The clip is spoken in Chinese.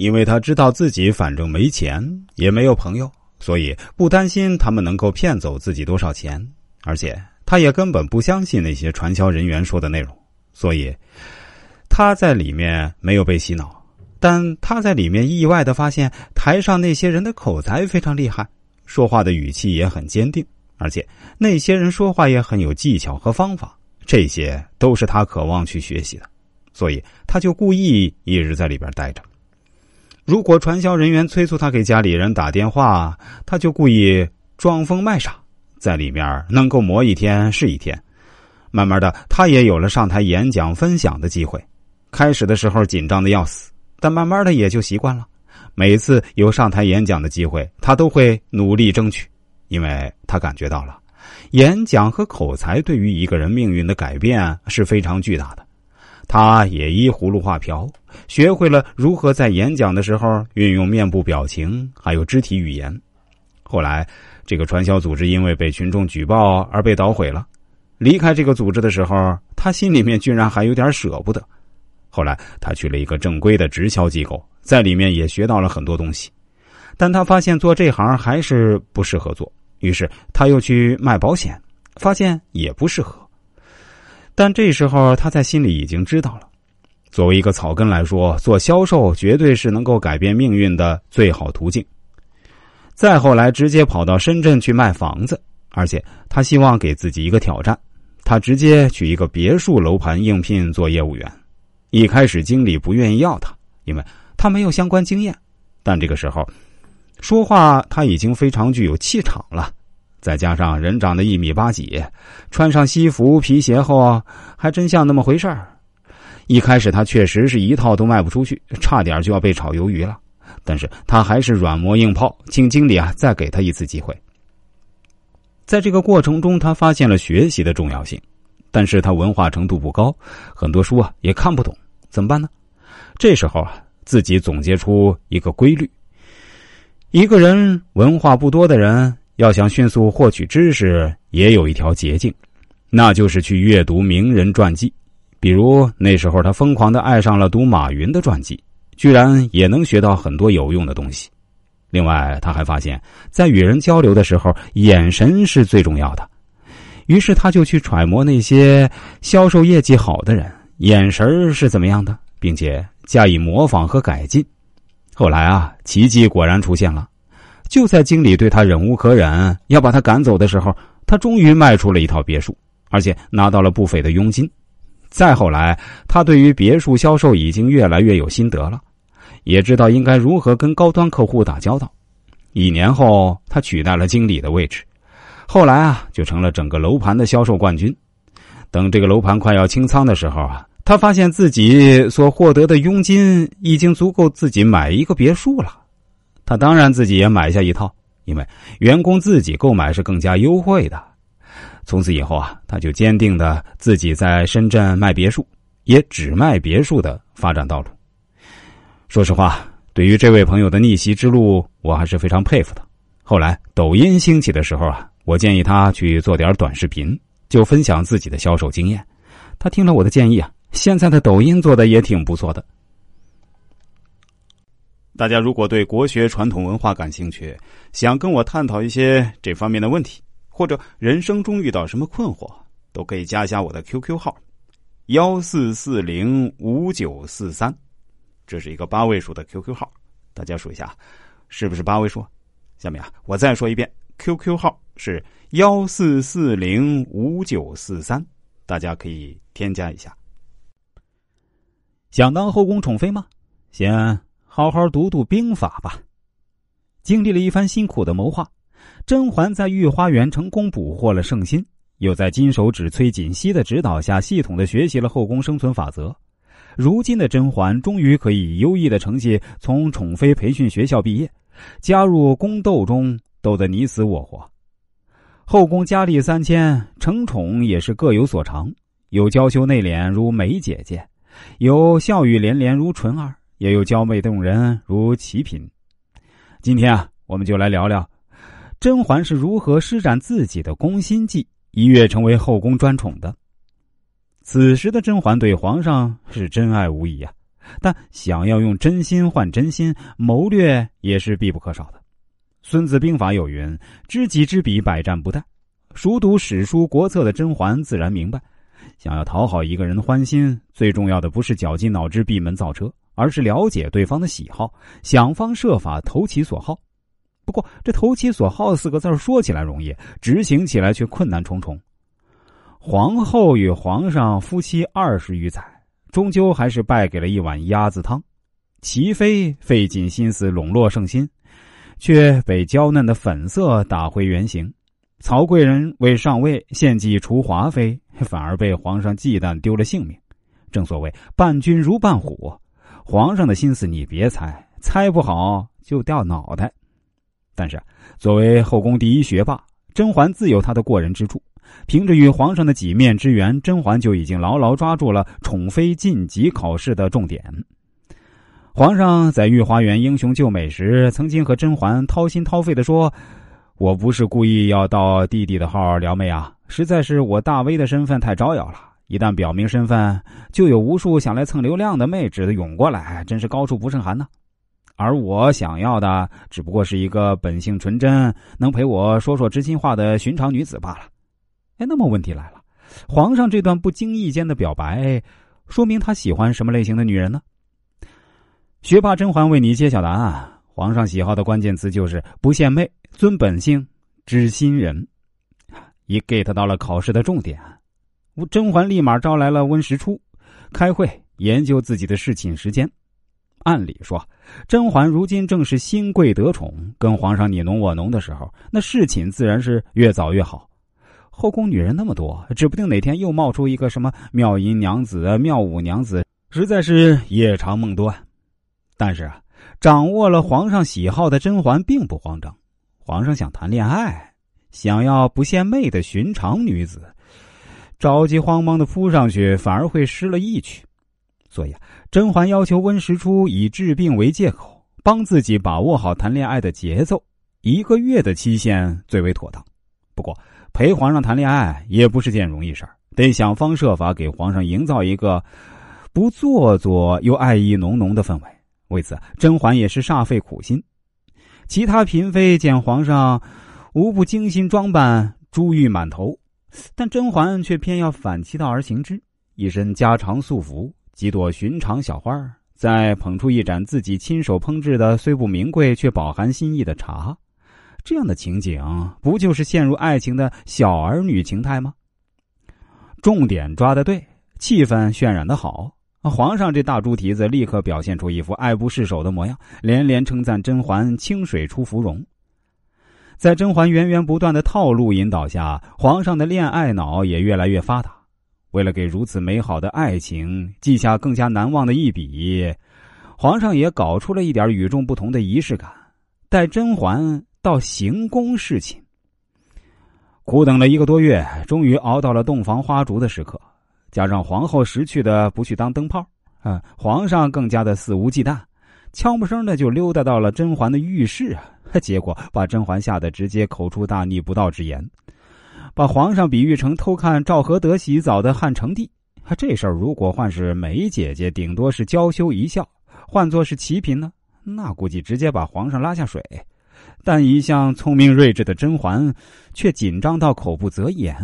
因为他知道自己反正没钱，也没有朋友，所以不担心他们能够骗走自己多少钱。而且他也根本不相信那些传销人员说的内容，所以他在里面没有被洗脑。但他在里面意外的发现，台上那些人的口才非常厉害，说话的语气也很坚定，而且那些人说话也很有技巧和方法，这些都是他渴望去学习的，所以他就故意一直在里边待着。如果传销人员催促他给家里人打电话，他就故意装疯卖傻，在里面能够磨一天是一天。慢慢的，他也有了上台演讲分享的机会。开始的时候紧张的要死。但慢慢的也就习惯了，每次有上台演讲的机会，他都会努力争取，因为他感觉到了，演讲和口才对于一个人命运的改变是非常巨大的。他也依葫芦画瓢，学会了如何在演讲的时候运用面部表情还有肢体语言。后来，这个传销组织因为被群众举报而被捣毁了。离开这个组织的时候，他心里面居然还有点舍不得。后来，他去了一个正规的直销机构，在里面也学到了很多东西，但他发现做这行还是不适合做，于是他又去卖保险，发现也不适合。但这时候他在心里已经知道了，作为一个草根来说，做销售绝对是能够改变命运的最好途径。再后来，直接跑到深圳去卖房子，而且他希望给自己一个挑战，他直接去一个别墅楼盘应聘做业务员。一开始经理不愿意要他，因为他没有相关经验。但这个时候，说话他已经非常具有气场了。再加上人长得一米八几，穿上西服皮鞋后，还真像那么回事儿。一开始他确实是一套都卖不出去，差点就要被炒鱿鱼了。但是他还是软磨硬泡，请经理啊再给他一次机会。在这个过程中，他发现了学习的重要性。但是他文化程度不高，很多书啊也看不懂，怎么办呢？这时候啊，自己总结出一个规律：一个人文化不多的人，要想迅速获取知识，也有一条捷径，那就是去阅读名人传记。比如那时候他疯狂的爱上了读马云的传记，居然也能学到很多有用的东西。另外，他还发现，在与人交流的时候，眼神是最重要的。于是他就去揣摩那些销售业绩好的人眼神是怎么样的，并且加以模仿和改进。后来啊，奇迹果然出现了。就在经理对他忍无可忍，要把他赶走的时候，他终于卖出了一套别墅，而且拿到了不菲的佣金。再后来，他对于别墅销售已经越来越有心得了，也知道应该如何跟高端客户打交道。一年后，他取代了经理的位置。后来啊，就成了整个楼盘的销售冠军。等这个楼盘快要清仓的时候啊，他发现自己所获得的佣金已经足够自己买一个别墅了。他当然自己也买下一套，因为员工自己购买是更加优惠的。从此以后啊，他就坚定的自己在深圳卖别墅，也只卖别墅的发展道路。说实话，对于这位朋友的逆袭之路，我还是非常佩服的。后来抖音兴起的时候啊。我建议他去做点短视频，就分享自己的销售经验。他听了我的建议啊，现在的抖音做的也挺不错的。大家如果对国学传统文化感兴趣，想跟我探讨一些这方面的问题，或者人生中遇到什么困惑，都可以加一下我的 QQ 号：幺四四零五九四三，这是一个八位数的 QQ 号，大家数一下，是不是八位数？下面啊，我再说一遍。QQ 号是幺四四零五九四三，大家可以添加一下。想当后宫宠妃吗？先好好读读兵法吧。经历了一番辛苦的谋划，甄嬛在御花园成功捕获了圣心，又在金手指崔槿汐的指导下，系统的学习了后宫生存法则。如今的甄嬛终于可以优异的成绩从宠妃培训学校毕业，加入宫斗中。斗得你死我活，后宫佳丽三千，成宠也是各有所长。有娇羞内敛如梅姐姐，有笑语连连如纯儿，也有娇媚动人如齐嫔。今天啊，我们就来聊聊甄嬛是如何施展自己的攻心计，一跃成为后宫专宠的。此时的甄嬛对皇上是真爱无疑啊，但想要用真心换真心，谋略也是必不可少的。《孙子兵法》有云：“知己知彼，百战不殆。”熟读史书国策的甄嬛自然明白，想要讨好一个人的欢心，最重要的不是绞尽脑汁闭门造车，而是了解对方的喜好，想方设法投其所好。不过，这“投其所好”四个字说起来容易，执行起来却困难重重。皇后与皇上夫妻二十余载，终究还是败给了一碗鸭子汤。齐妃费尽心思笼络圣心，却被娇嫩的粉色打回原形。曹贵人为上位献计除华妃，反而被皇上忌惮，丢了性命。正所谓伴君如伴虎，皇上的心思你别猜，猜不好就掉脑袋。但是，作为后宫第一学霸，甄嬛自有她的过人之处。凭着与皇上的几面之缘，甄嬛就已经牢牢抓住了宠妃晋级考试的重点。皇上在御花园英雄救美时，曾经和甄嬛掏心掏肺的说。我不是故意要盗弟弟的号撩妹啊，实在是我大 V 的身份太招摇了。一旦表明身份，就有无数想来蹭流量的妹纸的涌过来，真是高处不胜寒呐。而我想要的，只不过是一个本性纯真、能陪我说说知心话的寻常女子罢了。哎，那么问题来了，皇上这段不经意间的表白，说明他喜欢什么类型的女人呢？学霸甄嬛为你揭晓答案。皇上喜好的关键词就是不献媚、尊本性、知心人，一 get 到了考试的重点。甄嬛立马招来了温实初，开会研究自己的侍寝时间。按理说，甄嬛如今正是新贵得宠，跟皇上你侬我侬的时候，那侍寝自然是越早越好。后宫女人那么多，指不定哪天又冒出一个什么妙音娘子、妙舞娘子，实在是夜长梦多。但是啊。掌握了皇上喜好的甄嬛并不慌张，皇上想谈恋爱，想要不献媚的寻常女子，着急慌忙的扑上去，反而会失了意趣。所以啊，甄嬛要求温实初以治病为借口，帮自己把握好谈恋爱的节奏，一个月的期限最为妥当。不过，陪皇上谈恋爱也不是件容易事儿，得想方设法给皇上营造一个不做作又爱意浓浓的氛围。为此，甄嬛也是煞费苦心。其他嫔妃见皇上无不精心装扮，珠玉满头，但甄嬛却偏要反其道而行之，一身家常素服，几朵寻常小花，再捧出一盏自己亲手烹制的虽不名贵却饱含心意的茶。这样的情景，不就是陷入爱情的小儿女情态吗？重点抓的对，气氛渲染的好。皇上这大猪蹄子立刻表现出一副爱不释手的模样，连连称赞甄嬛清水出芙蓉。在甄嬛源源不断的套路引导下，皇上的恋爱脑也越来越发达。为了给如此美好的爱情记下更加难忘的一笔，皇上也搞出了一点与众不同的仪式感，带甄嬛到行宫侍寝。苦等了一个多月，终于熬到了洞房花烛的时刻。加上皇后识趣的不去当灯泡，啊，皇上更加的肆无忌惮，悄不声的就溜达到了甄嬛的浴室啊，结果把甄嬛吓得直接口出大逆不道之言，把皇上比喻成偷看赵合德洗澡的汉成帝。这事儿如果换是梅姐姐，顶多是娇羞一笑；换作是齐嫔呢，那估计直接把皇上拉下水。但一向聪明睿智的甄嬛，却紧张到口不择言。